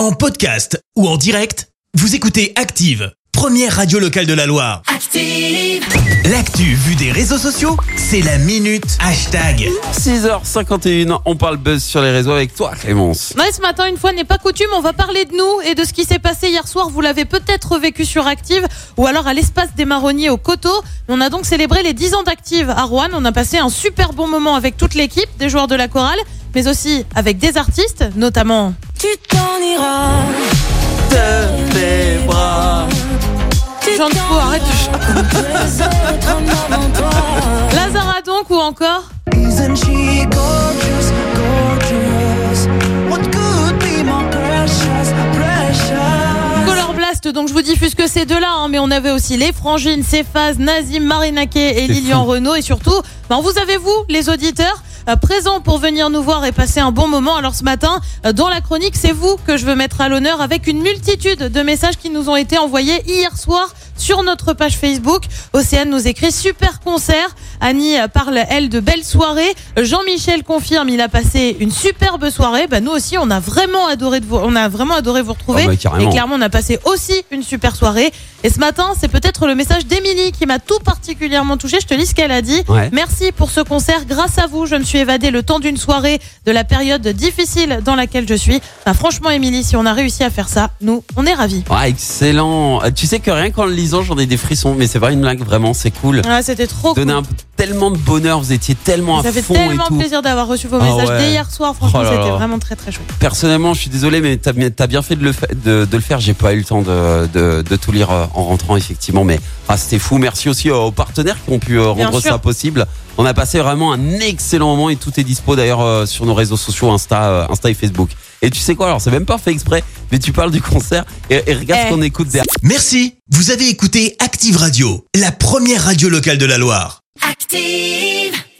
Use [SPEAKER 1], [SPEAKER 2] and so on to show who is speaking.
[SPEAKER 1] En podcast ou en direct, vous écoutez Active, première radio locale de la Loire.
[SPEAKER 2] Active.
[SPEAKER 1] L'actu vue des réseaux sociaux, c'est la minute hashtag.
[SPEAKER 3] 6h51, on parle buzz sur les réseaux avec toi Clémence.
[SPEAKER 4] Ouais, ce matin, une fois n'est pas coutume, on va parler de nous et de ce qui s'est passé hier soir. Vous l'avez peut-être vécu sur Active ou alors à l'espace des marronniers au Coteau. On a donc célébré les 10 ans d'Active à Rouen. On a passé un super bon moment avec toute l'équipe, des joueurs de la chorale, mais aussi avec des artistes, notamment
[SPEAKER 2] t'en iras.
[SPEAKER 3] De tes bras.
[SPEAKER 4] Jean de Fou, arrête de chanter. Lazara donc ou encore
[SPEAKER 5] Isn't she gorgeous, gorgeous? What could be more precious, precious?
[SPEAKER 4] Color Blast, donc je vous diffuse que ces deux-là, hein, mais on avait aussi les Frangines, Cephas, Nazim, Marinaquet et Lilian. Renault. Et surtout, ben, vous avez vous, les auditeurs, présents pour venir nous voir et passer un bon moment. Alors ce matin, euh, dans la chronique, c'est vous que je veux mettre à l'honneur avec une multitude de messages qui nous ont été envoyés hier soir sur notre page Facebook. Océane nous écrit super concert. Annie parle, elle, de belles soirées. Jean-Michel confirme, il a passé une superbe soirée. Bah, nous aussi, on a vraiment adoré de vous, on a vraiment adoré vous retrouver.
[SPEAKER 3] Ah bah,
[SPEAKER 4] et clairement, on a passé aussi une super soirée. Et ce matin, c'est peut-être le message d'Émilie qui m'a tout particulièrement touché. Je te lis ce qu'elle a dit.
[SPEAKER 3] Ouais.
[SPEAKER 4] Merci pour ce concert. Grâce à vous, je me suis évadée le temps d'une soirée de la période difficile dans laquelle je suis. Bah, franchement, Émilie, si on a réussi à faire ça, nous, on est ravis.
[SPEAKER 3] Ouais, excellent. Euh, Tu sais que rien qu'en le lisant, j'en ai des frissons, mais c'est pas une blague, vraiment, c'est cool.
[SPEAKER 4] Ah, c'était trop cool.
[SPEAKER 3] Donnait un- tellement de bonheur, vous étiez tellement
[SPEAKER 4] Ça
[SPEAKER 3] à
[SPEAKER 4] fait
[SPEAKER 3] fond et
[SPEAKER 4] tellement
[SPEAKER 3] tout.
[SPEAKER 4] plaisir d'avoir reçu vos
[SPEAKER 3] Ah
[SPEAKER 4] messages
[SPEAKER 3] ouais.
[SPEAKER 4] dès hier soir. Franchement,
[SPEAKER 3] Oh
[SPEAKER 4] c'était vraiment très très chouette.
[SPEAKER 3] Personnellement, je suis désolé, mais t'as as bien fait de le, fa- de, de le faire. J'ai pas eu le temps de, de, de tout lire euh, en rentrant, effectivement. Mais ah, c'était fou. Merci aussi aux partenaires qui ont pu euh, rendre ça possible. On a passé vraiment un excellent moment et tout est dispo d'ailleurs euh, sur nos réseaux sociaux, Insta, Insta et Facebook. Et tu sais quoi Alors, c'est même pas fait exprès, mais tu parles du concert et, et regarde
[SPEAKER 4] Eh.
[SPEAKER 3] ce qu'on écoute derrière.
[SPEAKER 1] Merci, vous avez écouté Active Radio, la première radio locale de la Loire.
[SPEAKER 2] Active.